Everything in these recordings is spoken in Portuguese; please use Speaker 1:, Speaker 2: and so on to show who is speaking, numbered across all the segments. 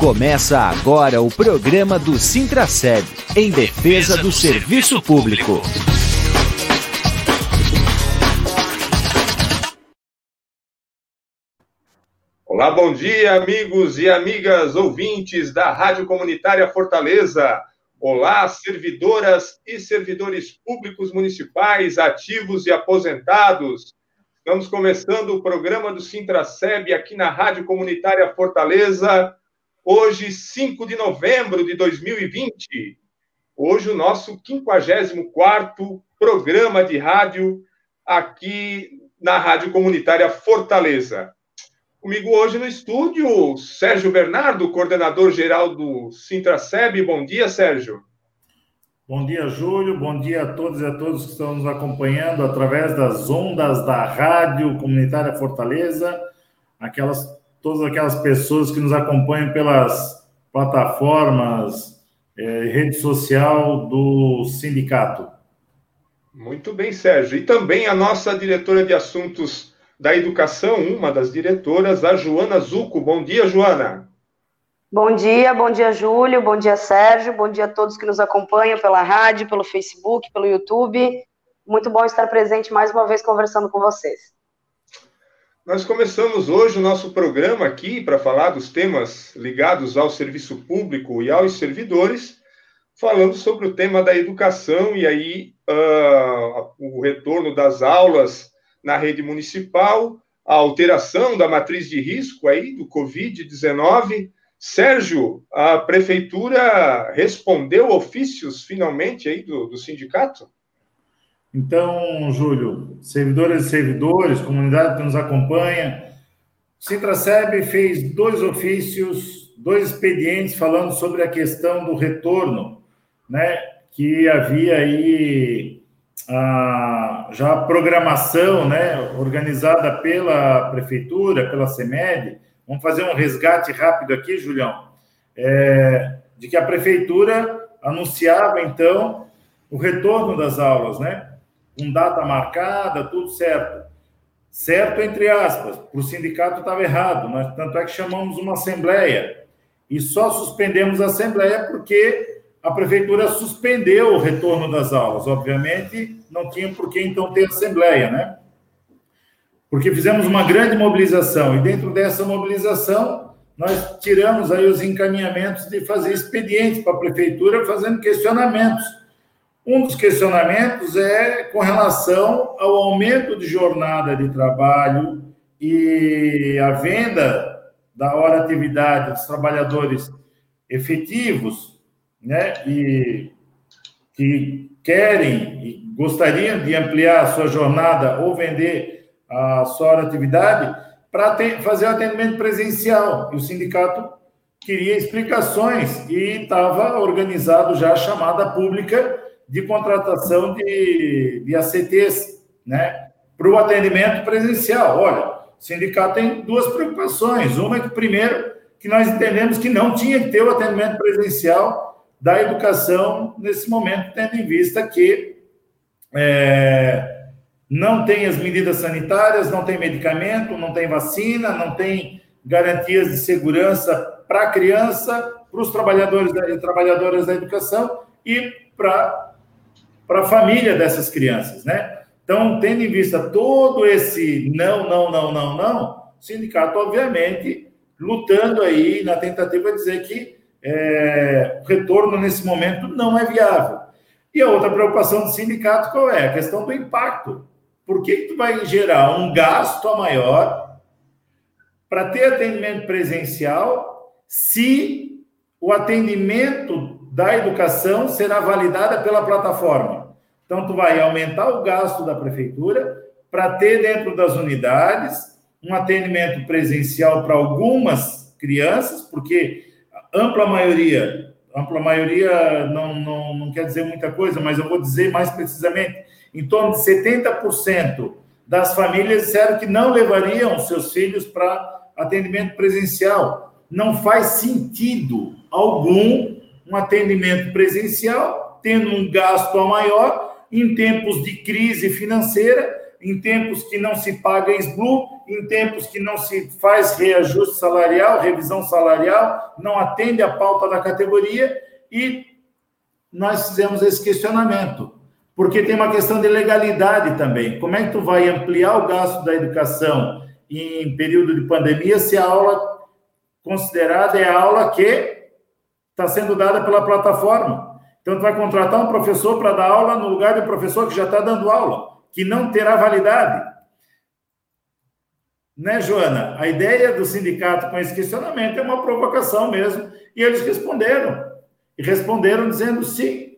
Speaker 1: Começa agora o programa do Sintraceb, em defesa do serviço público.
Speaker 2: Olá, bom dia, amigos e amigas ouvintes da Rádio Comunitária Fortaleza. Olá, servidoras e servidores públicos municipais, ativos e aposentados. Estamos começando o programa do Sintraceb aqui na Rádio Comunitária Fortaleza, hoje, 5 de novembro de 2020. Hoje, o nosso 54 programa de rádio aqui na Rádio Comunitária Fortaleza. Comigo hoje no estúdio, Sérgio Bernardo, coordenador geral do Sintraceb. Bom dia, Sérgio.
Speaker 3: Bom dia, Júlio. Bom dia a todos e a todos que estão nos acompanhando através das ondas da Rádio Comunitária Fortaleza, aquelas, todas aquelas pessoas que nos acompanham pelas plataformas, eh, rede social do sindicato.
Speaker 2: Muito bem, Sérgio. E também a nossa diretora de assuntos da educação, uma das diretoras, a Joana Zuco. Bom dia, Joana.
Speaker 4: Bom dia, bom dia, Júlio, bom dia, Sérgio, bom dia a todos que nos acompanham pela rádio, pelo Facebook, pelo YouTube. Muito bom estar presente mais uma vez conversando com vocês.
Speaker 2: Nós começamos hoje o nosso programa aqui para falar dos temas ligados ao serviço público e aos servidores, falando sobre o tema da educação e aí uh, o retorno das aulas na rede municipal, a alteração da matriz de risco aí do Covid-19 Sérgio, a prefeitura respondeu ofícios finalmente aí do, do sindicato?
Speaker 3: Então, Júlio, servidores e servidores, comunidade que nos acompanha, o Sintraceb fez dois ofícios, dois expedientes falando sobre a questão do retorno, né, que havia aí a, já a programação, né, organizada pela prefeitura, pela CEMED, Vamos fazer um resgate rápido aqui, Julião, é, de que a prefeitura anunciava, então, o retorno das aulas, né? Com data marcada, tudo certo. Certo, entre aspas, para o sindicato estava errado, mas tanto é que chamamos uma assembleia e só suspendemos a assembleia porque a prefeitura suspendeu o retorno das aulas. Obviamente, não tinha por que então ter assembleia, né? porque fizemos uma grande mobilização e dentro dessa mobilização nós tiramos aí os encaminhamentos de fazer expedientes para a prefeitura fazendo questionamentos. Um dos questionamentos é com relação ao aumento de jornada de trabalho e a venda da hora atividade dos trabalhadores efetivos, né, e que querem e gostariam de ampliar a sua jornada ou vender a sua atividade para fazer atendimento presencial. E o sindicato queria explicações e estava organizado já a chamada pública de contratação de, de ACTs, né, para o atendimento presencial. Olha, o sindicato tem duas preocupações. Uma é que, primeiro, que nós entendemos que não tinha que ter o atendimento presencial da educação nesse momento, tendo em vista que é, não tem as medidas sanitárias, não tem medicamento, não tem vacina, não tem garantias de segurança para a criança, para os trabalhadores e trabalhadoras da educação e para a família dessas crianças, né? Então, tendo em vista todo esse não, não, não, não, não, o sindicato, obviamente, lutando aí na tentativa de dizer que é, o retorno nesse momento não é viável. E a outra preocupação do sindicato qual é? A questão do impacto por que, que tu vai gerar um gasto a maior para ter atendimento presencial se o atendimento da educação será validada pela plataforma? Então, tu vai aumentar o gasto da prefeitura para ter dentro das unidades um atendimento presencial para algumas crianças, porque ampla maioria, ampla maioria não, não, não quer dizer muita coisa, mas eu vou dizer mais precisamente, em torno de 70% das famílias disseram que não levariam seus filhos para atendimento presencial. Não faz sentido algum um atendimento presencial, tendo um gasto a maior, em tempos de crise financeira, em tempos que não se paga SBLU, em tempos que não se faz reajuste salarial, revisão salarial, não atende a pauta da categoria, e nós fizemos esse questionamento, porque tem uma questão de legalidade também. Como é que tu vai ampliar o gasto da educação em período de pandemia se a aula considerada é a aula que está sendo dada pela plataforma? Então, tu vai contratar um professor para dar aula no lugar um professor que já está dando aula, que não terá validade. Né, Joana? A ideia do sindicato com esse questionamento é uma provocação mesmo. E eles responderam. E responderam dizendo sim.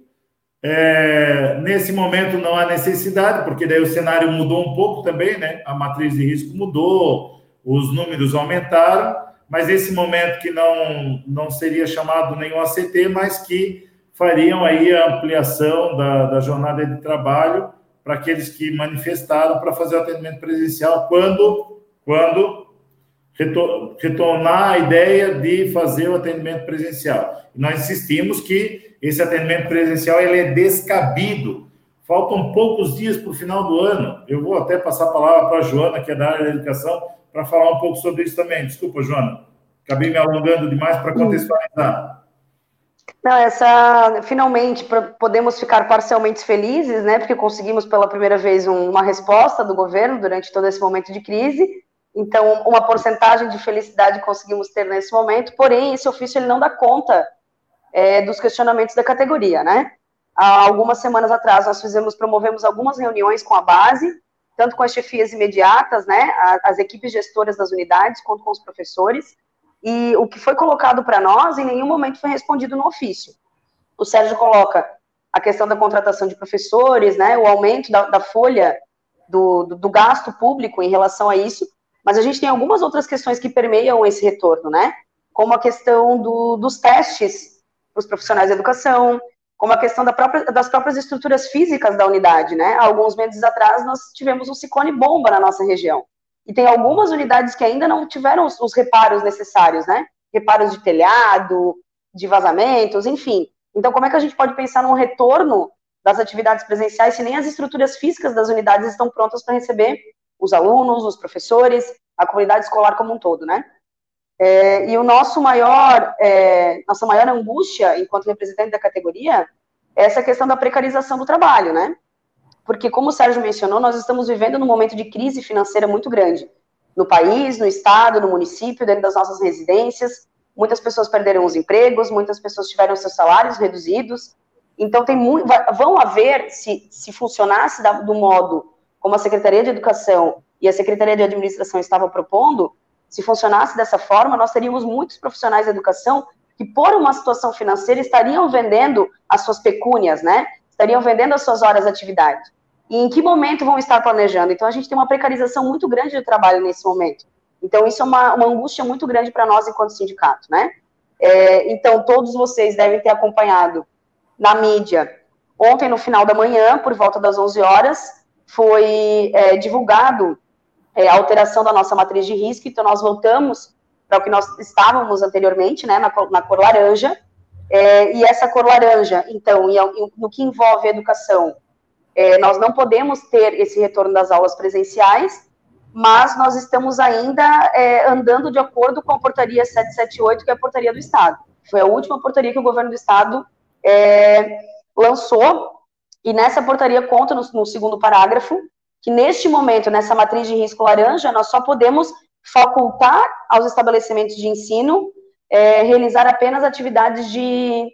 Speaker 3: É, nesse momento não há necessidade, porque daí o cenário mudou um pouco também, né? A matriz de risco mudou, os números aumentaram, mas esse momento que não, não seria chamado nenhum ACT, mas que fariam aí a ampliação da, da jornada de trabalho para aqueles que manifestaram para fazer o atendimento presencial quando, quando retornar a ideia de fazer o atendimento presencial. nós insistimos que esse atendimento presencial ele é descabido. Faltam poucos dias para o final do ano. Eu vou até passar a palavra para a Joana, que é da área da educação, para falar um pouco sobre isso também. Desculpa, Joana. Acabei me alongando demais para contextualizar.
Speaker 4: Não, essa finalmente podemos ficar parcialmente felizes, né? Porque conseguimos pela primeira vez um, uma resposta do governo durante todo esse momento de crise. Então, uma porcentagem de felicidade conseguimos ter nesse momento. Porém, esse ofício ele não dá conta é, dos questionamentos da categoria, né? Há algumas semanas atrás nós fizemos, promovemos algumas reuniões com a base, tanto com as chefias imediatas, né? As equipes gestoras das unidades, quanto com os professores e o que foi colocado para nós, em nenhum momento foi respondido no ofício. O Sérgio coloca a questão da contratação de professores, né, o aumento da, da folha do, do, do, gasto público em relação a isso, mas a gente tem algumas outras questões que permeiam esse retorno, né? Como a questão do, dos testes para os profissionais de educação, como a questão da própria, das próprias estruturas físicas da unidade, né? alguns meses atrás nós tivemos um ciclone bomba na nossa região. E tem algumas unidades que ainda não tiveram os, os reparos necessários, né? Reparos de telhado, de vazamentos, enfim. Então, como é que a gente pode pensar num retorno das atividades presenciais se nem as estruturas físicas das unidades estão prontas para receber os alunos, os professores, a comunidade escolar como um todo, né? É, e o nosso maior, é, nossa maior angústia, enquanto representante da categoria, é essa questão da precarização do trabalho, né? porque, como o Sérgio mencionou, nós estamos vivendo num momento de crise financeira muito grande no país, no estado, no município, dentro das nossas residências. Muitas pessoas perderam os empregos, muitas pessoas tiveram seus salários reduzidos. Então, tem muito, vão haver, se, se funcionasse do modo como a Secretaria de Educação e a Secretaria de Administração estavam propondo, se funcionasse dessa forma, nós teríamos muitos profissionais de educação que, por uma situação financeira, estariam vendendo as suas pecúnias, né? estariam vendendo as suas horas de atividade. E em que momento vão estar planejando? Então, a gente tem uma precarização muito grande do trabalho nesse momento. Então, isso é uma, uma angústia muito grande para nós enquanto sindicato, né? É, então, todos vocês devem ter acompanhado na mídia. Ontem, no final da manhã, por volta das 11 horas, foi é, divulgado é, alteração da nossa matriz de risco, então nós voltamos para o que nós estávamos anteriormente, né, na, na cor laranja, é, e essa cor laranja, então, no que envolve educação, é, nós não podemos ter esse retorno das aulas presenciais, mas nós estamos ainda é, andando de acordo com a portaria 778, que é a portaria do Estado. Foi a última portaria que o governo do Estado é, lançou, e nessa portaria conta no, no segundo parágrafo que neste momento, nessa matriz de risco laranja, nós só podemos facultar aos estabelecimentos de ensino é, realizar apenas atividades de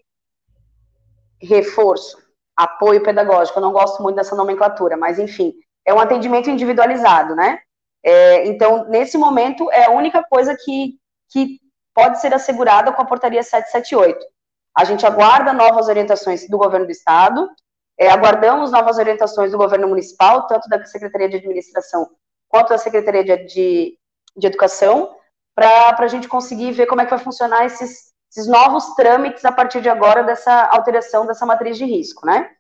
Speaker 4: reforço, apoio pedagógico. Eu não gosto muito dessa nomenclatura, mas enfim, é um atendimento individualizado, né? É, então, nesse momento, é a única coisa que, que pode ser assegurada com a portaria 778. A gente aguarda novas orientações do governo do estado, é, aguardamos novas orientações do governo municipal, tanto da Secretaria de Administração quanto da Secretaria de, de, de Educação, para a gente conseguir ver como é que vai funcionar esses, esses novos trâmites a partir de agora dessa alteração dessa matriz de risco, né?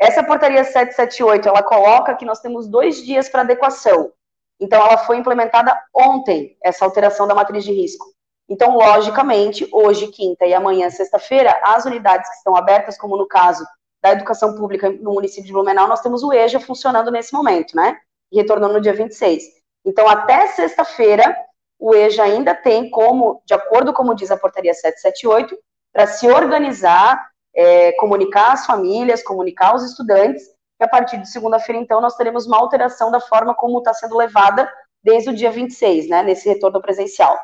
Speaker 4: Essa portaria 778, ela coloca que nós temos dois dias para adequação. Então, ela foi implementada ontem, essa alteração da matriz de risco. Então, logicamente, hoje, quinta e amanhã, sexta-feira, as unidades que estão abertas, como no caso da educação pública no município de Blumenau, nós temos o EJA funcionando nesse momento, né? retornou no dia 26. Então, até sexta-feira, o EJA ainda tem como, de acordo com como diz a portaria 778, para se organizar, é, comunicar as famílias, comunicar os estudantes, e a partir de segunda-feira, então, nós teremos uma alteração da forma como está sendo levada desde o dia 26, né, nesse retorno presencial.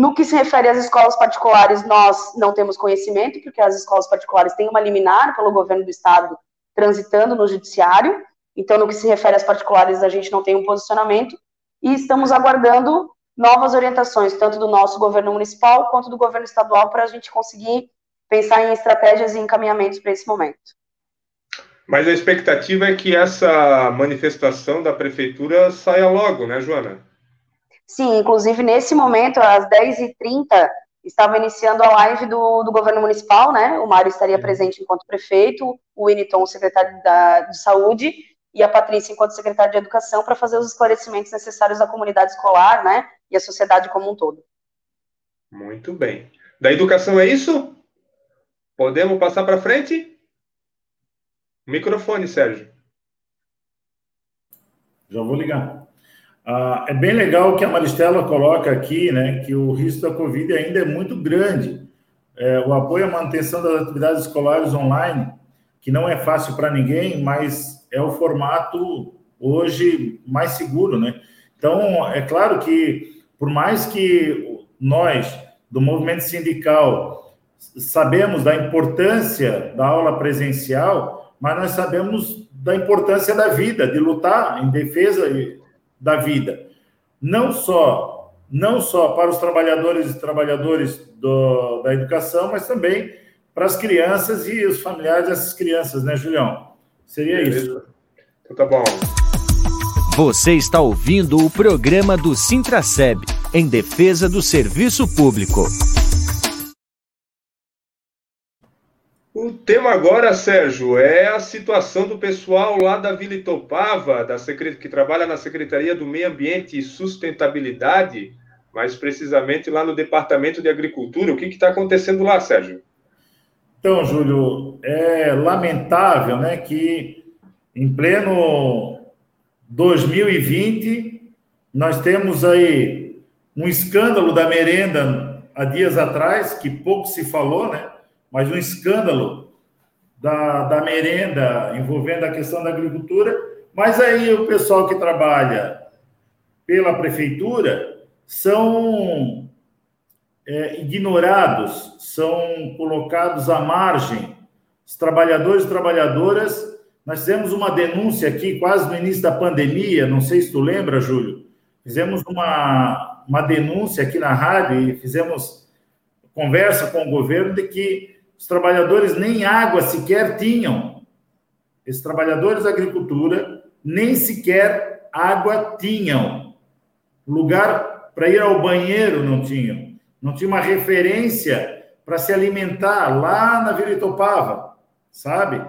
Speaker 4: No que se refere às escolas particulares, nós não temos conhecimento, porque as escolas particulares têm uma liminar pelo governo do estado transitando no judiciário, então, no que se refere às particulares, a gente não tem um posicionamento, e estamos aguardando novas orientações, tanto do nosso governo municipal quanto do governo estadual, para a gente conseguir pensar em estratégias e encaminhamentos para esse momento.
Speaker 2: Mas a expectativa é que essa manifestação da prefeitura saia logo, né, Joana?
Speaker 4: Sim, inclusive nesse momento, às 10h30, estava iniciando a live do, do governo municipal, né? O Mário estaria presente enquanto prefeito, o Winiton, secretário da, de saúde, e a Patrícia, enquanto secretária de educação, para fazer os esclarecimentos necessários à comunidade escolar, né? E à sociedade como um todo.
Speaker 2: Muito bem. Da educação é isso? Podemos passar para frente? Microfone, Sérgio.
Speaker 3: Já vou ligar. Ah, é bem legal que a Maristela coloca aqui, né, que o risco da Covid ainda é muito grande. É, o apoio à manutenção das atividades escolares online, que não é fácil para ninguém, mas é o formato hoje mais seguro, né? Então, é claro que, por mais que nós, do movimento sindical, sabemos da importância da aula presencial, mas nós sabemos da importância da vida, de lutar em defesa da vida. Não só não só para os trabalhadores e trabalhadores do, da educação, mas também para as crianças e os familiares dessas crianças, né, Julião? Seria Beleza. isso.
Speaker 2: Então tá bom.
Speaker 1: Você está ouvindo o programa do Sintraceb, em defesa do serviço público.
Speaker 2: O tema agora, Sérgio, é a situação do pessoal lá da Vila Itopava, da secret... que trabalha na Secretaria do Meio Ambiente e Sustentabilidade, mais precisamente lá no Departamento de Agricultura. O que está acontecendo lá, Sérgio?
Speaker 3: Então, Júlio, é lamentável né, que em pleno 2020 nós temos aí um escândalo da merenda há dias atrás, que pouco se falou, né? Mas um escândalo da, da merenda envolvendo a questão da agricultura, mas aí o pessoal que trabalha pela prefeitura são é, ignorados, são colocados à margem. Os trabalhadores e trabalhadoras, nós fizemos uma denúncia aqui quase no início da pandemia, não sei se tu lembra, Júlio, fizemos uma, uma denúncia aqui na rádio e fizemos conversa com o governo de que os trabalhadores nem água sequer tinham. Esses trabalhadores da agricultura nem sequer água tinham. Lugar para ir ao banheiro não tinham. Não tinha uma referência para se alimentar lá na Vila Itopava, sabe?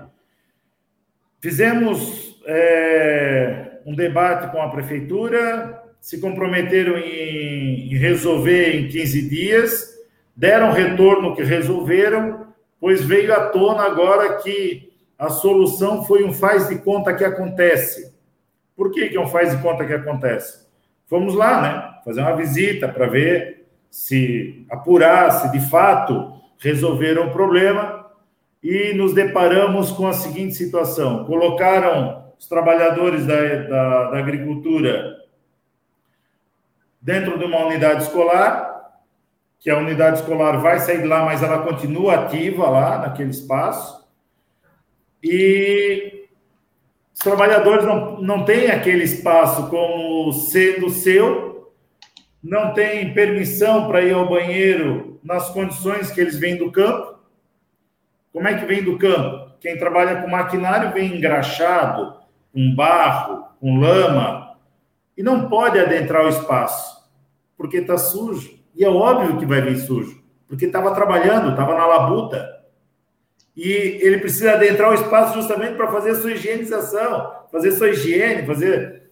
Speaker 3: Fizemos é, um debate com a prefeitura, se comprometeram em, em resolver em 15 dias, deram retorno que resolveram, pois veio à tona agora que a solução foi um faz de conta que acontece. Por que, que é um faz de conta que acontece? Fomos lá, né? Fazer uma visita para ver se apurar, se de fato resolveram o problema e nos deparamos com a seguinte situação: colocaram os trabalhadores da, da, da agricultura dentro de uma unidade escolar que a unidade escolar vai sair de lá, mas ela continua ativa lá naquele espaço. E os trabalhadores não, não têm aquele espaço como sendo seu, não têm permissão para ir ao banheiro nas condições que eles vêm do campo. Como é que vem do campo? Quem trabalha com maquinário vem engraxado, com barro, com lama, e não pode adentrar o espaço, porque está sujo. E é óbvio que vai vir sujo, porque estava trabalhando, estava na labuta. E ele precisa adentrar o espaço justamente para fazer sua higienização, fazer sua higiene, fazer.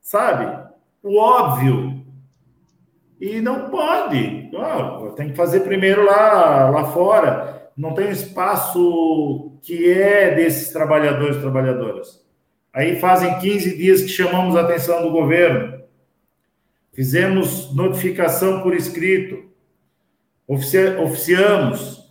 Speaker 3: Sabe? O óbvio. E não pode. Oh, tem que fazer primeiro lá, lá fora. Não tem espaço que é desses trabalhadores e trabalhadoras. Aí fazem 15 dias que chamamos a atenção do governo. Fizemos notificação por escrito. oficiamos.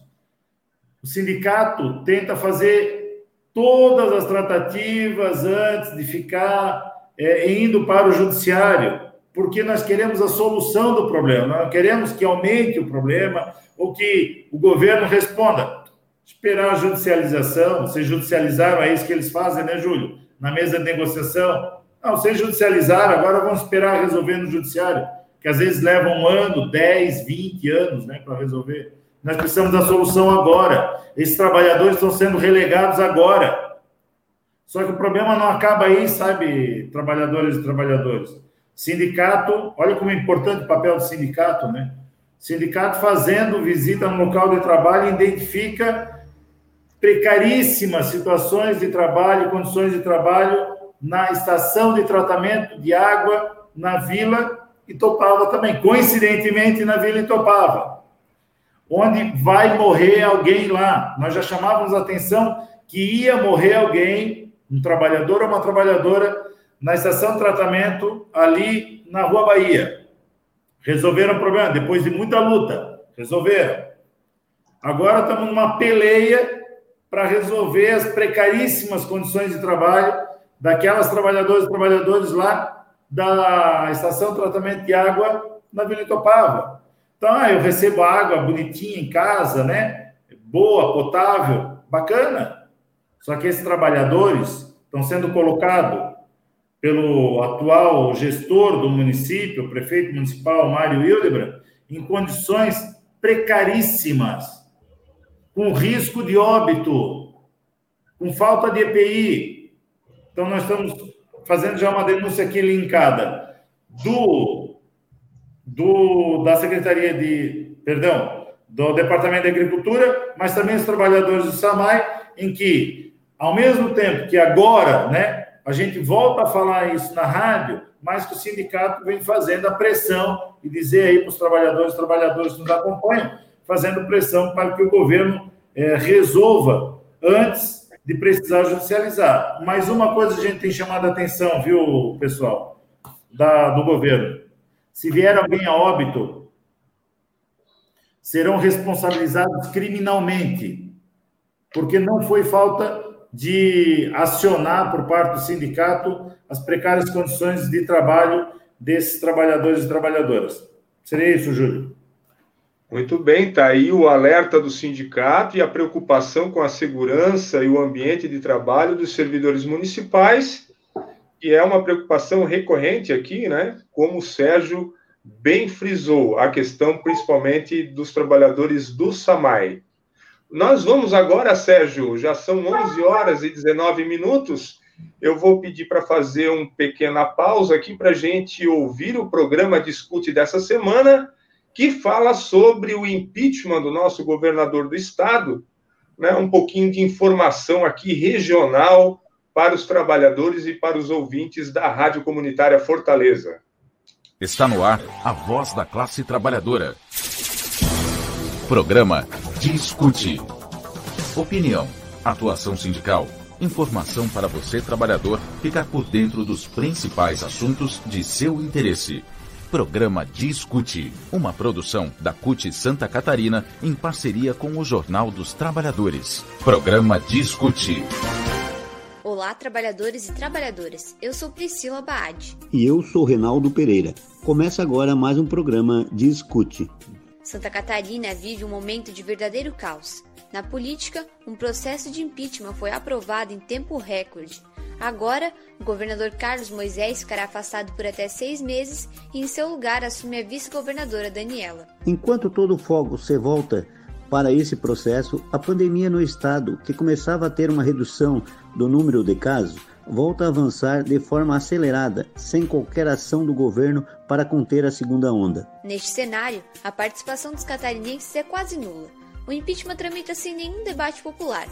Speaker 3: O sindicato tenta fazer todas as tratativas antes de ficar é, indo para o judiciário, porque nós queremos a solução do problema, nós queremos que aumente o problema ou que o governo responda. Esperar a judicialização, vocês judicializaram, é isso que eles fazem, né, Júlio? Na mesa de negociação. Não, vocês judicializaram, agora vão esperar resolver no judiciário, que às vezes leva um ano, 10, 20 anos né, para resolver. Nós precisamos da solução agora. Esses trabalhadores estão sendo relegados agora. Só que o problema não acaba aí, sabe, trabalhadores e trabalhadores. Sindicato, olha como é importante o papel do sindicato, né? Sindicato fazendo visita no local de trabalho identifica precaríssimas situações de trabalho, condições de trabalho na estação de tratamento de água na Vila Itopava também, coincidentemente na Vila Itopava, onde vai morrer alguém lá. Nós já chamávamos a atenção que ia morrer alguém um trabalhador ou uma trabalhadora na estação de tratamento ali na Rua Bahia. Resolveram o problema, depois de muita luta, resolveram. Agora estamos numa peleia para resolver as precaríssimas condições de trabalho daquelas trabalhadoras e trabalhadores lá da estação de tratamento de água na Vila Itopava. Então, ah, eu recebo água bonitinha em casa, né? Boa, potável, bacana. Só que esses trabalhadores estão sendo colocados pelo atual gestor do município, o prefeito municipal Mário Hildebrand, em condições precaríssimas, com risco de óbito, com falta de EPI. Então, nós estamos fazendo já uma denúncia aqui linkada do, do da Secretaria de, perdão, do Departamento de Agricultura, mas também os trabalhadores do SAMAI, em que ao mesmo tempo que agora, né, a gente volta a falar isso na rádio, mas que o sindicato vem fazendo a pressão e dizer aí para os trabalhadores, trabalhadores que nos acompanham, fazendo pressão para que o governo é, resolva antes de precisar judicializar. Mas uma coisa a gente tem chamado a atenção, viu, pessoal, da, do governo. Se vier alguém a óbito, serão responsabilizados criminalmente, porque não foi falta de acionar por parte do sindicato as precárias condições de trabalho desses trabalhadores e trabalhadoras. Seria isso, Júlio?
Speaker 2: Muito bem, está aí o alerta do sindicato e a preocupação com a segurança e o ambiente de trabalho dos servidores municipais, que é uma preocupação recorrente aqui, né? Como o Sérgio bem frisou, a questão principalmente dos trabalhadores do SAMAI. Nós vamos agora, Sérgio, já são 11 horas e 19 minutos. Eu vou pedir para fazer uma pequena pausa aqui para a gente ouvir o programa Discute dessa semana, que fala sobre o impeachment do nosso governador do estado, né? um pouquinho de informação aqui regional para os trabalhadores e para os ouvintes da Rádio Comunitária Fortaleza.
Speaker 1: Está no ar a voz da classe trabalhadora. Programa Discute. Opinião, atuação sindical, informação para você, trabalhador, ficar por dentro dos principais assuntos de seu interesse. Programa Discute, uma produção da CUT Santa Catarina em parceria com o Jornal dos Trabalhadores. Programa Discute.
Speaker 5: Olá, trabalhadores e trabalhadoras. Eu sou Priscila Baade.
Speaker 6: E eu sou Renaldo Pereira. Começa agora mais um programa Discute.
Speaker 5: Santa Catarina vive um momento de verdadeiro caos. Na política, um processo de impeachment foi aprovado em tempo recorde. Agora, o governador Carlos Moisés ficará afastado por até seis meses e, em seu lugar, assume a vice-governadora Daniela.
Speaker 6: Enquanto todo o fogo se volta para esse processo, a pandemia no estado, que começava a ter uma redução do número de casos, volta a avançar de forma acelerada, sem qualquer ação do governo para conter a segunda onda.
Speaker 5: Neste cenário, a participação dos catarinenses é quase nula. O impeachment tramita sem nenhum debate popular.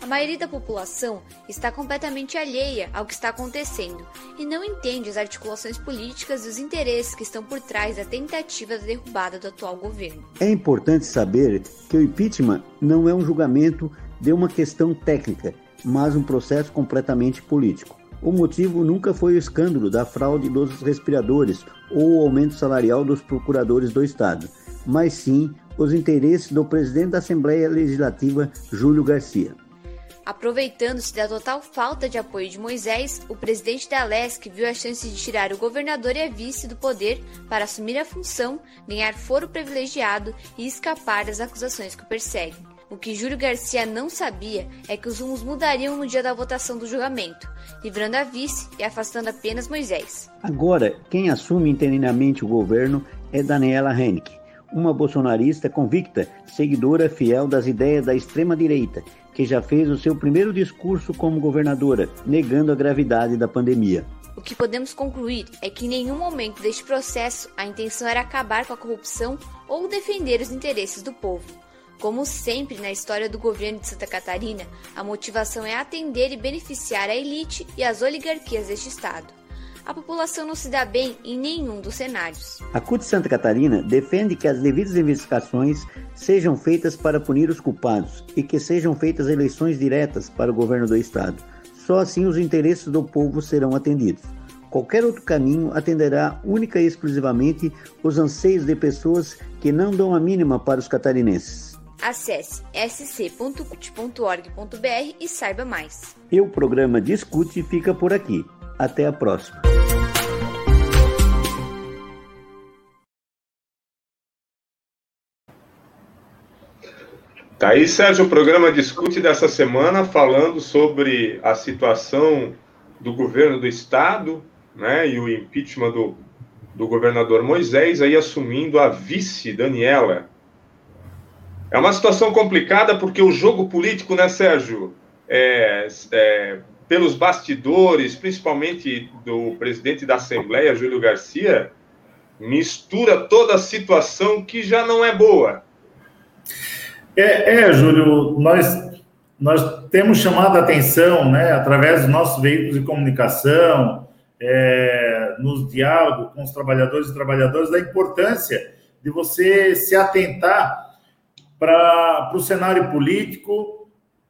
Speaker 5: A maioria da população está completamente alheia ao que está acontecendo e não entende as articulações políticas e os interesses que estão por trás da tentativa da derrubada do atual governo.
Speaker 6: É importante saber que o impeachment não é um julgamento de uma questão técnica, mas um processo completamente político. O motivo nunca foi o escândalo da fraude dos respiradores ou o aumento salarial dos procuradores do Estado, mas sim os interesses do presidente da Assembleia Legislativa, Júlio Garcia.
Speaker 5: Aproveitando-se da total falta de apoio de Moisés, o presidente da LESC viu a chance de tirar o governador e a vice do poder para assumir a função, ganhar foro privilegiado e escapar das acusações que o perseguem. O que Júlio Garcia não sabia é que os rumos mudariam no dia da votação do julgamento, livrando a vice e afastando apenas Moisés.
Speaker 6: Agora, quem assume interinamente o governo é Daniela Henrique, uma bolsonarista convicta, seguidora fiel das ideias da extrema-direita que já fez o seu primeiro discurso como governadora, negando a gravidade da pandemia.
Speaker 5: O que podemos concluir é que em nenhum momento deste processo a intenção era acabar com a corrupção ou defender os interesses do povo. Como sempre na história do governo de Santa Catarina, a motivação é atender e beneficiar a elite e as oligarquias deste estado a população não se dá bem em nenhum dos cenários.
Speaker 6: A CUT Santa Catarina defende que as devidas investigações sejam feitas para punir os culpados e que sejam feitas eleições diretas para o governo do Estado. Só assim os interesses do povo serão atendidos. Qualquer outro caminho atenderá única e exclusivamente os anseios de pessoas que não dão a mínima para os catarinenses.
Speaker 5: Acesse sc.cut.org.br e saiba mais.
Speaker 6: E o programa Discute fica por aqui. Até a próxima.
Speaker 2: Tá aí, Sérgio, o programa discute dessa semana falando sobre a situação do governo do estado, né, e o impeachment do, do governador Moisés aí assumindo a vice Daniela. É uma situação complicada porque o jogo político, né, Sérgio, é, é, pelos bastidores, principalmente do presidente da Assembleia, Júlio Garcia, mistura toda a situação que já não é boa.
Speaker 3: É, é, Júlio, nós, nós temos chamado a atenção, né, através dos nossos veículos de comunicação, é, nos diálogos com os trabalhadores e trabalhadoras, da importância de você se atentar para o cenário político,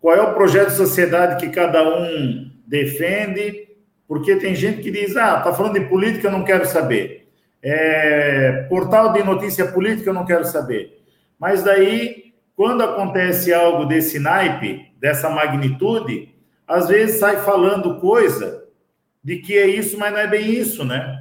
Speaker 3: qual é o projeto de sociedade que cada um defende, porque tem gente que diz, ah, tá falando de política, eu não quero saber. É, portal de notícia política, eu não quero saber. Mas daí quando acontece algo desse naipe, dessa magnitude, às vezes sai falando coisa de que é isso, mas não é bem isso, né?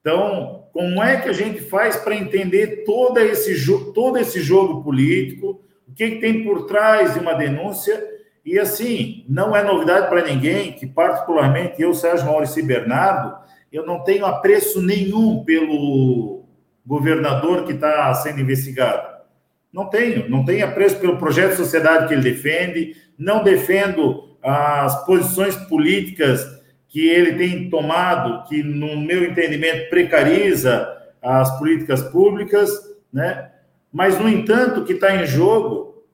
Speaker 3: Então, como é que a gente faz para entender todo esse, todo esse jogo político, o que, que tem por trás de uma denúncia? E assim, não é novidade para ninguém que, particularmente, eu, Sérgio Maurício e Bernardo, eu não tenho apreço nenhum pelo governador que está sendo investigado. Não tenho, não tenho apreço pelo projeto de sociedade que ele defende, não defendo as posições políticas que ele tem tomado, que, no meu entendimento, precariza as políticas públicas, né? Mas, no entanto, o que está em jogo,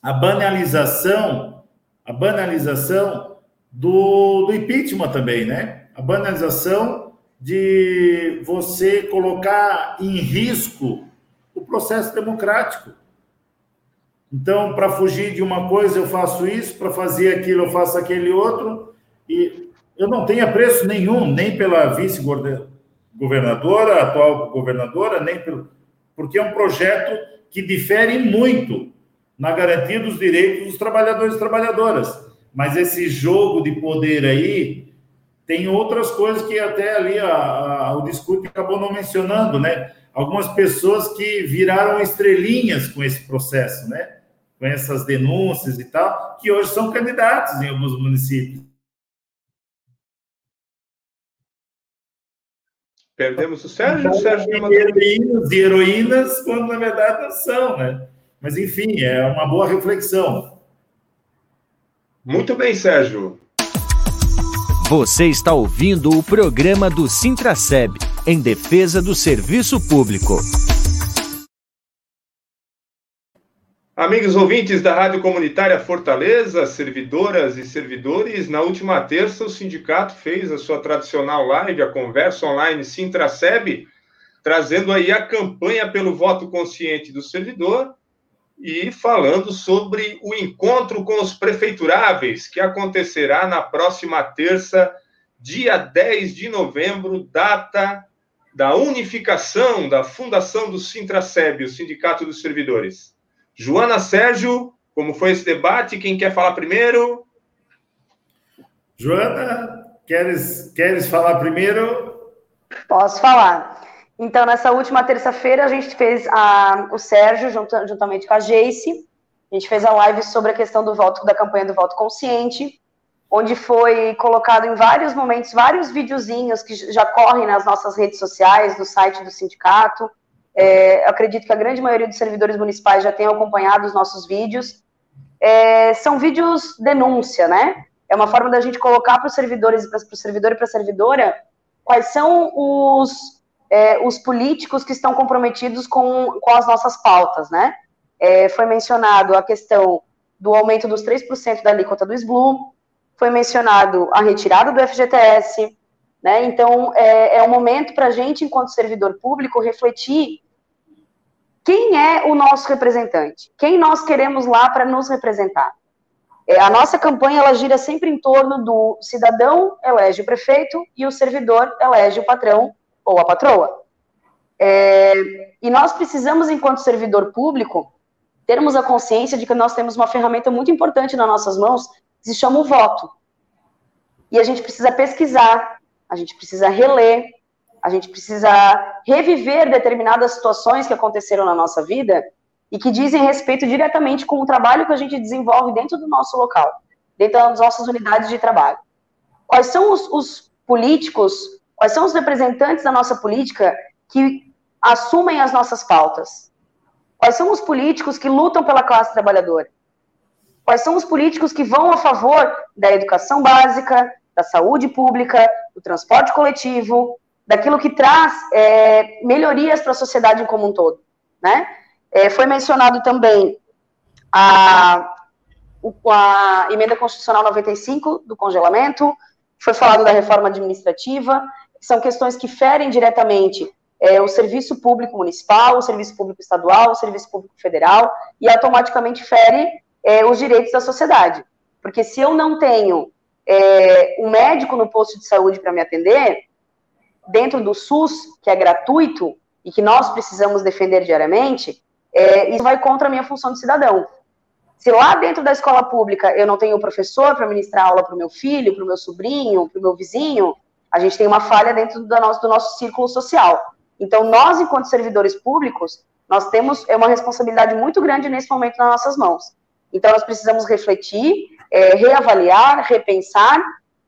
Speaker 3: a banalização, a banalização do, do impeachment também, né? A banalização de você colocar em risco o processo democrático. Então, para fugir de uma coisa, eu faço isso, para fazer aquilo, eu faço aquele outro, e eu não tenho apreço nenhum, nem pela vice-governadora, atual governadora, nem pelo. Porque é um projeto que difere muito na garantia dos direitos dos trabalhadores e trabalhadoras. Mas esse jogo de poder aí tem outras coisas que até ali a, a, o discurso acabou não mencionando, né? Algumas pessoas que viraram estrelinhas com esse processo, né? com essas denúncias e tal, que hoje são candidatos em alguns municípios.
Speaker 2: Perdemos o Sérgio, o Sérgio
Speaker 3: e heroínas e heroínas, quando na verdade não são, né? Mas, enfim, é uma boa reflexão.
Speaker 2: Muito bem, Sérgio.
Speaker 7: Você está ouvindo o programa do Sintraceb, em defesa do serviço público.
Speaker 2: Amigos ouvintes da Rádio Comunitária Fortaleza, servidoras e servidores, na última terça o sindicato fez a sua tradicional live, a conversa online Sintraceb, trazendo aí a campanha pelo voto consciente do servidor e falando sobre o encontro com os prefeituráveis que acontecerá na próxima terça, dia 10 de novembro, data da unificação da fundação do Sintraceb, o Sindicato dos Servidores. Joana Sérgio, como foi esse debate? Quem quer falar primeiro?
Speaker 3: Joana, queres, queres falar primeiro?
Speaker 4: Posso falar. Então, nessa última terça-feira, a gente fez a, o Sérgio, juntamente com a Jace, a gente fez a live sobre a questão do voto, da campanha do voto consciente, onde foi colocado em vários momentos vários videozinhos que já correm nas nossas redes sociais, no site do sindicato. É, acredito que a grande maioria dos servidores municipais já tenham acompanhado os nossos vídeos. É, são vídeos denúncia, né? É uma forma da gente colocar para os servidores, para o servidor e para a servidora, quais são os, é, os políticos que estão comprometidos com, com as nossas pautas, né? É, foi mencionado a questão do aumento dos 3% da alíquota do SBLU, foi mencionado a retirada do FGTS, né? Então, é, é um momento para a gente, enquanto servidor público, refletir quem é o nosso representante, quem nós queremos lá para nos representar. É, a nossa campanha ela gira sempre em torno do cidadão elege o prefeito e o servidor elege o patrão ou a patroa. É, e nós precisamos, enquanto servidor público, termos a consciência de que nós temos uma ferramenta muito importante nas nossas mãos, que se chama o voto. E a gente precisa pesquisar, a gente precisa reler, a gente precisa reviver determinadas situações que aconteceram na nossa vida e que dizem respeito diretamente com o trabalho que a gente desenvolve dentro do nosso local, dentro das nossas unidades de trabalho. Quais são os, os políticos, quais são os representantes da nossa política que assumem as nossas pautas? Quais são os políticos que lutam pela classe trabalhadora? Quais são os políticos que vão a favor da educação básica, da saúde pública, do transporte coletivo, daquilo que traz é, melhorias para a sociedade como um todo, né? É, foi mencionado também a, a emenda constitucional 95 do congelamento, foi falado da reforma administrativa, são questões que ferem diretamente é, o serviço público municipal, o serviço público estadual, o serviço público federal, e automaticamente fere é, os direitos da sociedade. Porque se eu não tenho é, um médico no posto de saúde para me atender, dentro do SUS, que é gratuito e que nós precisamos defender diariamente, é, isso vai contra a minha função de cidadão. Se lá dentro da escola pública eu não tenho professor para ministrar aula para o meu filho, para o meu sobrinho, para o meu vizinho, a gente tem uma falha dentro do nosso, do nosso círculo social. Então, nós, enquanto servidores públicos, nós temos é uma responsabilidade muito grande nesse momento nas nossas mãos. Então, nós precisamos refletir, é, reavaliar, repensar,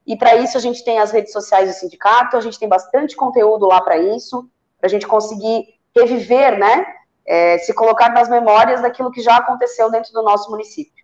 Speaker 4: e para isso a gente tem as redes sociais do sindicato, a gente tem bastante conteúdo lá para isso, para a gente conseguir reviver, né, é, se colocar nas memórias daquilo que já aconteceu dentro do nosso município.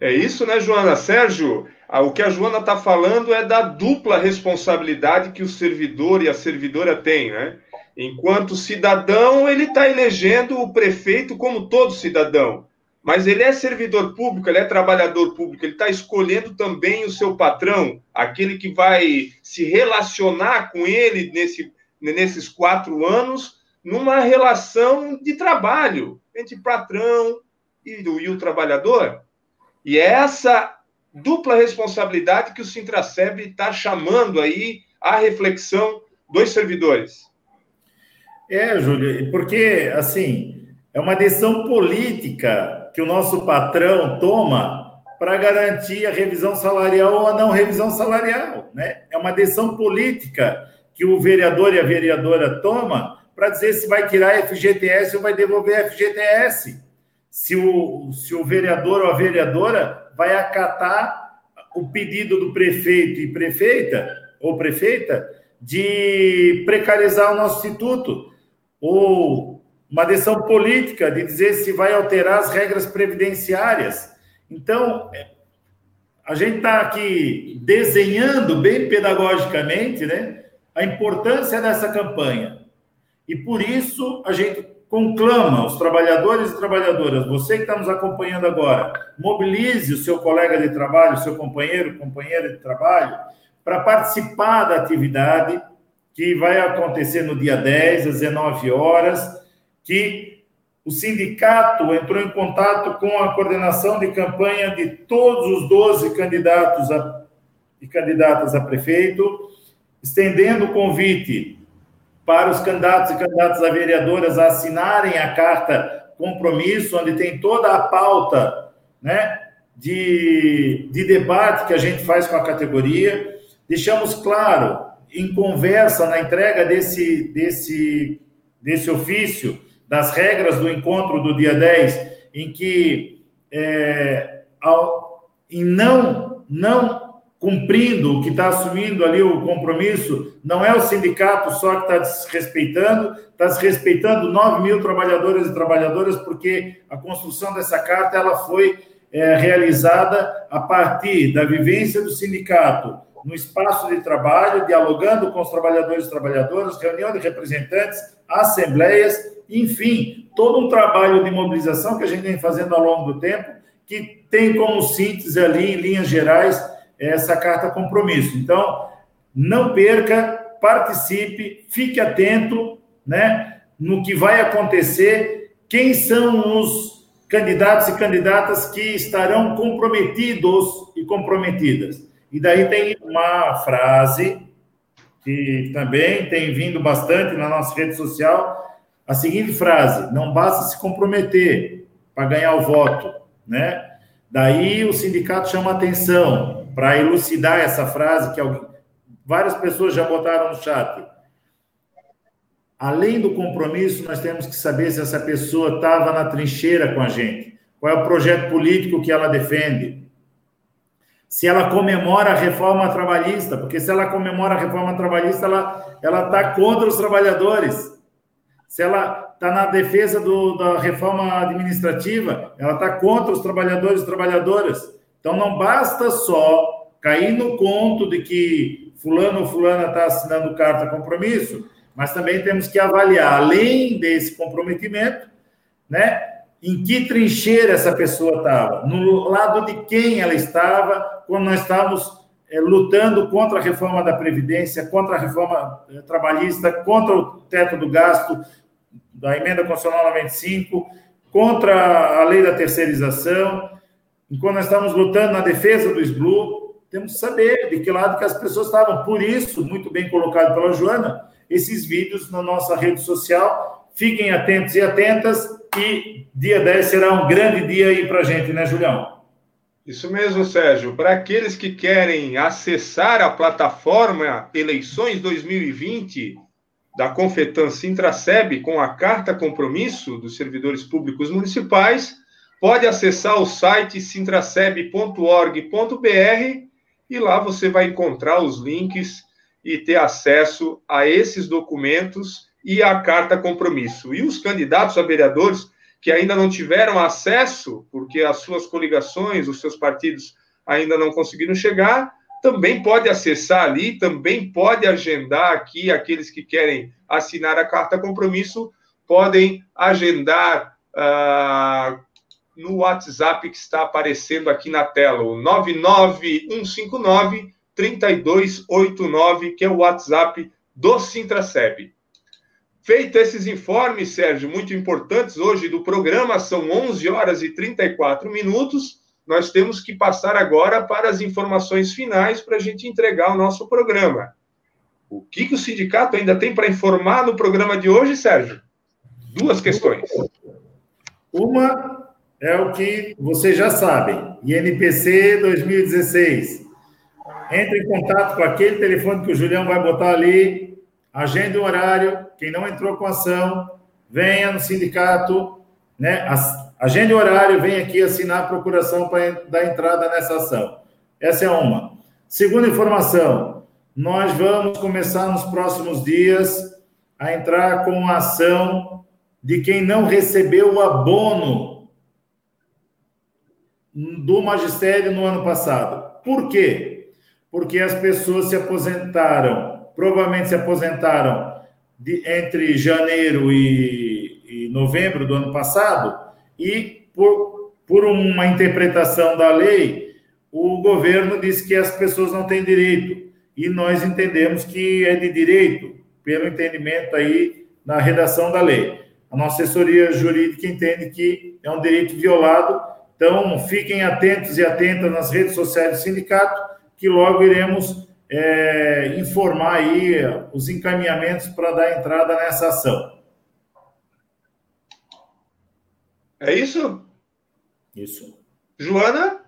Speaker 2: É isso, né, Joana? Sérgio, o que a Joana está falando é da dupla responsabilidade que o servidor e a servidora têm, né? Enquanto cidadão, ele está elegendo o prefeito como todo cidadão mas ele é servidor público, ele é trabalhador público, ele está escolhendo também o seu patrão, aquele que vai se relacionar com ele nesse, nesses quatro anos, numa relação de trabalho entre patrão e, e o trabalhador. E é essa dupla responsabilidade que o Sintraceb está chamando aí a reflexão dos servidores.
Speaker 3: É, Júlio, porque, assim, é uma decisão política que o nosso patrão toma para garantir a revisão salarial ou a não revisão salarial. Né? É uma decisão política que o vereador e a vereadora toma para dizer se vai tirar FGTS ou vai devolver FGTS. Se o, se o vereador ou a vereadora vai acatar o pedido do prefeito e prefeita ou prefeita de precarizar o nosso instituto ou uma decisão política de dizer se vai alterar as regras previdenciárias. Então, a gente está aqui desenhando bem pedagogicamente né, a importância dessa campanha. E por isso a gente conclama os trabalhadores e trabalhadoras, você que está nos acompanhando agora, mobilize o seu colega de trabalho, seu companheiro, companheira de trabalho, para participar da atividade que vai acontecer no dia 10, às 19 horas que o sindicato entrou em contato com a coordenação de campanha de todos os 12 candidatos a e candidatas a prefeito, estendendo o convite para os candidatos e candidatas a vereadoras assinarem a carta compromisso, onde tem toda a pauta né, de, de debate que a gente faz com a categoria. Deixamos claro, em conversa, na entrega desse, desse, desse ofício, das regras do encontro do dia 10, em que, é, ao, em não, não cumprindo que está assumindo ali o compromisso, não é o sindicato só que está desrespeitando, está desrespeitando 9 mil trabalhadores e trabalhadoras, porque a construção dessa carta ela foi é, realizada a partir da vivência do sindicato no espaço de trabalho, dialogando com os trabalhadores e trabalhadoras, reunião de representantes, assembleias, enfim, todo um trabalho de mobilização que a gente vem fazendo ao longo do tempo, que tem como síntese ali, em linhas gerais, essa carta compromisso. Então, não perca, participe, fique atento, né, no que vai acontecer, quem são os candidatos e candidatas que estarão comprometidos e comprometidas. E daí tem uma frase que também tem vindo bastante na nossa rede social, a seguinte frase: não basta se comprometer para ganhar o voto, né? Daí o sindicato chama atenção para elucidar essa frase que alguém, várias pessoas já botaram no chat. Além do compromisso, nós temos que saber se essa pessoa estava na trincheira com a gente, qual é o projeto político que ela defende, se ela comemora a reforma trabalhista, porque se ela comemora a reforma trabalhista, ela ela está contra os trabalhadores. Se ela está na defesa do, da reforma administrativa, ela está contra os trabalhadores e trabalhadoras. Então não basta só cair no conto de que fulano ou fulana está assinando carta compromisso, mas também temos que avaliar, além desse comprometimento, né, em que trincheira essa pessoa estava, no lado de quem ela estava, quando nós estávamos é, lutando contra a reforma da Previdência, contra a reforma é, trabalhista, contra o teto do gasto da emenda constitucional 95, contra a lei da terceirização, enquanto nós estávamos lutando na defesa do SBLU, temos que saber de que lado que as pessoas estavam. Por isso, muito bem colocado pela Joana, esses vídeos na nossa rede social. Fiquem atentos e atentas, e dia 10 será um grande dia aí para a gente, né, Julião?
Speaker 2: Isso mesmo, Sérgio. Para aqueles que querem acessar a plataforma Eleições 2020 da Confetan Sintraceb com a carta compromisso dos servidores públicos municipais, pode acessar o site sintraceb.org.br e lá você vai encontrar os links e ter acesso a esses documentos e a carta compromisso. E os candidatos a vereadores que ainda não tiveram acesso, porque as suas coligações, os seus partidos ainda não conseguiram chegar, também pode acessar ali, também pode agendar aqui, aqueles que querem assinar a carta compromisso, podem agendar uh, no WhatsApp que está aparecendo aqui na tela, o 99159 3289, que é o WhatsApp do Sintraceb. Feito esses informes, Sérgio, muito importantes hoje do programa, são 11 horas e 34 minutos. Nós temos que passar agora para as informações finais para a gente entregar o nosso programa. O que, que o sindicato ainda tem para informar no programa de hoje, Sérgio? Duas questões.
Speaker 3: Uma é o que vocês já sabem, INPC 2016. Entre em contato com aquele telefone que o Julião vai botar ali, agende o horário, quem não entrou com ação, venha no sindicato, né? Agende o horário, venha aqui assinar a procuração para dar entrada nessa ação. Essa é uma. Segunda informação, nós vamos começar nos próximos dias a entrar com a ação de quem não recebeu o abono do magistério no ano passado. Por quê? Porque as pessoas se aposentaram provavelmente se aposentaram de, entre janeiro e, e, novembro do ano passado, e por, por uma interpretação da lei, o governo disse que as pessoas não têm direito. E nós entendemos que é de direito, pelo entendimento aí na redação da lei. A nossa assessoria jurídica entende que é um direito violado, então fiquem atentos e atentas nas redes sociais do sindicato que logo iremos é, informar aí os encaminhamentos para dar entrada nessa ação.
Speaker 2: É isso?
Speaker 3: Isso.
Speaker 2: Joana?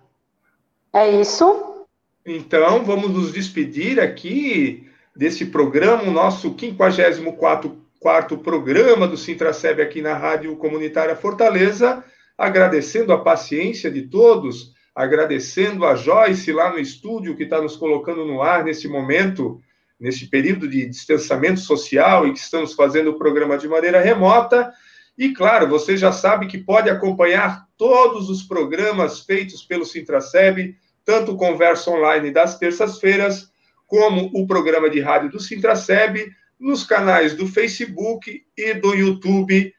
Speaker 4: É isso.
Speaker 2: Então, vamos nos despedir aqui desse programa, o nosso 54 quarto programa do Sintraceb aqui na Rádio Comunitária Fortaleza, agradecendo a paciência de todos, agradecendo a Joyce lá no estúdio que está nos colocando no ar nesse momento, nesse período de distanciamento social e que estamos fazendo o programa de maneira remota. E claro, você já sabe que pode acompanhar todos os programas feitos pelo Sintraceb, tanto o Conversa Online das terças-feiras, como o programa de rádio do Sintraceb, nos canais do Facebook e do YouTube,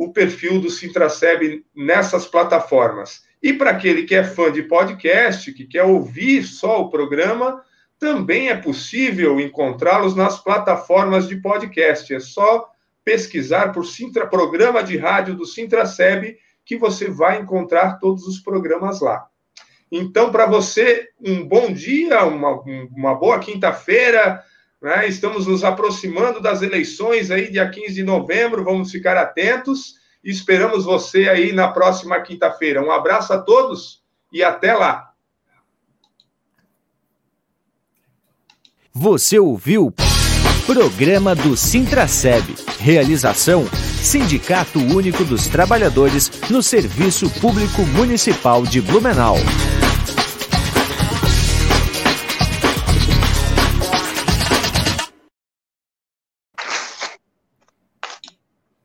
Speaker 2: o perfil do Sintraceb nessas plataformas. E para aquele que é fã de podcast, que quer ouvir só o programa, também é possível encontrá-los nas plataformas de podcast. É só pesquisar por Sintra, programa de rádio do Sintraceb, que você vai encontrar todos os programas lá. Então, para você, um bom dia, uma, uma boa quinta-feira. Né? Estamos nos aproximando das eleições aí, dia 15 de novembro, vamos ficar atentos. Esperamos você aí na próxima quinta-feira. Um abraço a todos e até lá.
Speaker 7: Você ouviu Programa do Sintraceb. Realização: Sindicato Único dos Trabalhadores no Serviço Público Municipal de Blumenau.